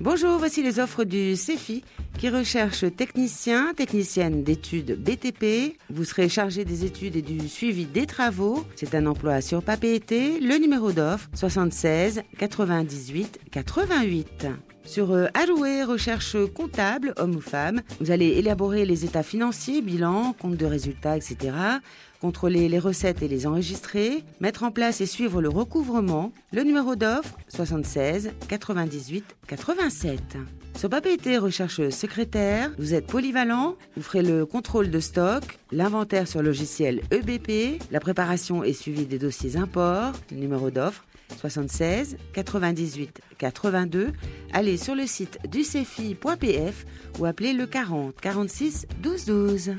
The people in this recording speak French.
Bonjour, voici les offres du CEFI qui recherche technicien, technicienne d'études BTP. Vous serez chargé des études et du suivi des travaux. C'est un emploi sur papier été. Le numéro d'offre 76 98 88. Sur euh, Alloué, recherche comptable, homme ou femme, vous allez élaborer les états financiers, bilan, compte de résultats, etc. Contrôler les recettes et les enregistrer, mettre en place et suivre le recouvrement. Le numéro d'offre 76 98 87. Sur été recherche secrétaire, vous êtes polyvalent, vous ferez le contrôle de stock, l'inventaire sur logiciel EBP, la préparation et suivi des dossiers import, le numéro d'offre 76 98 82. Allez sur le site du cefi.pf ou appelez le 40 46 12 12.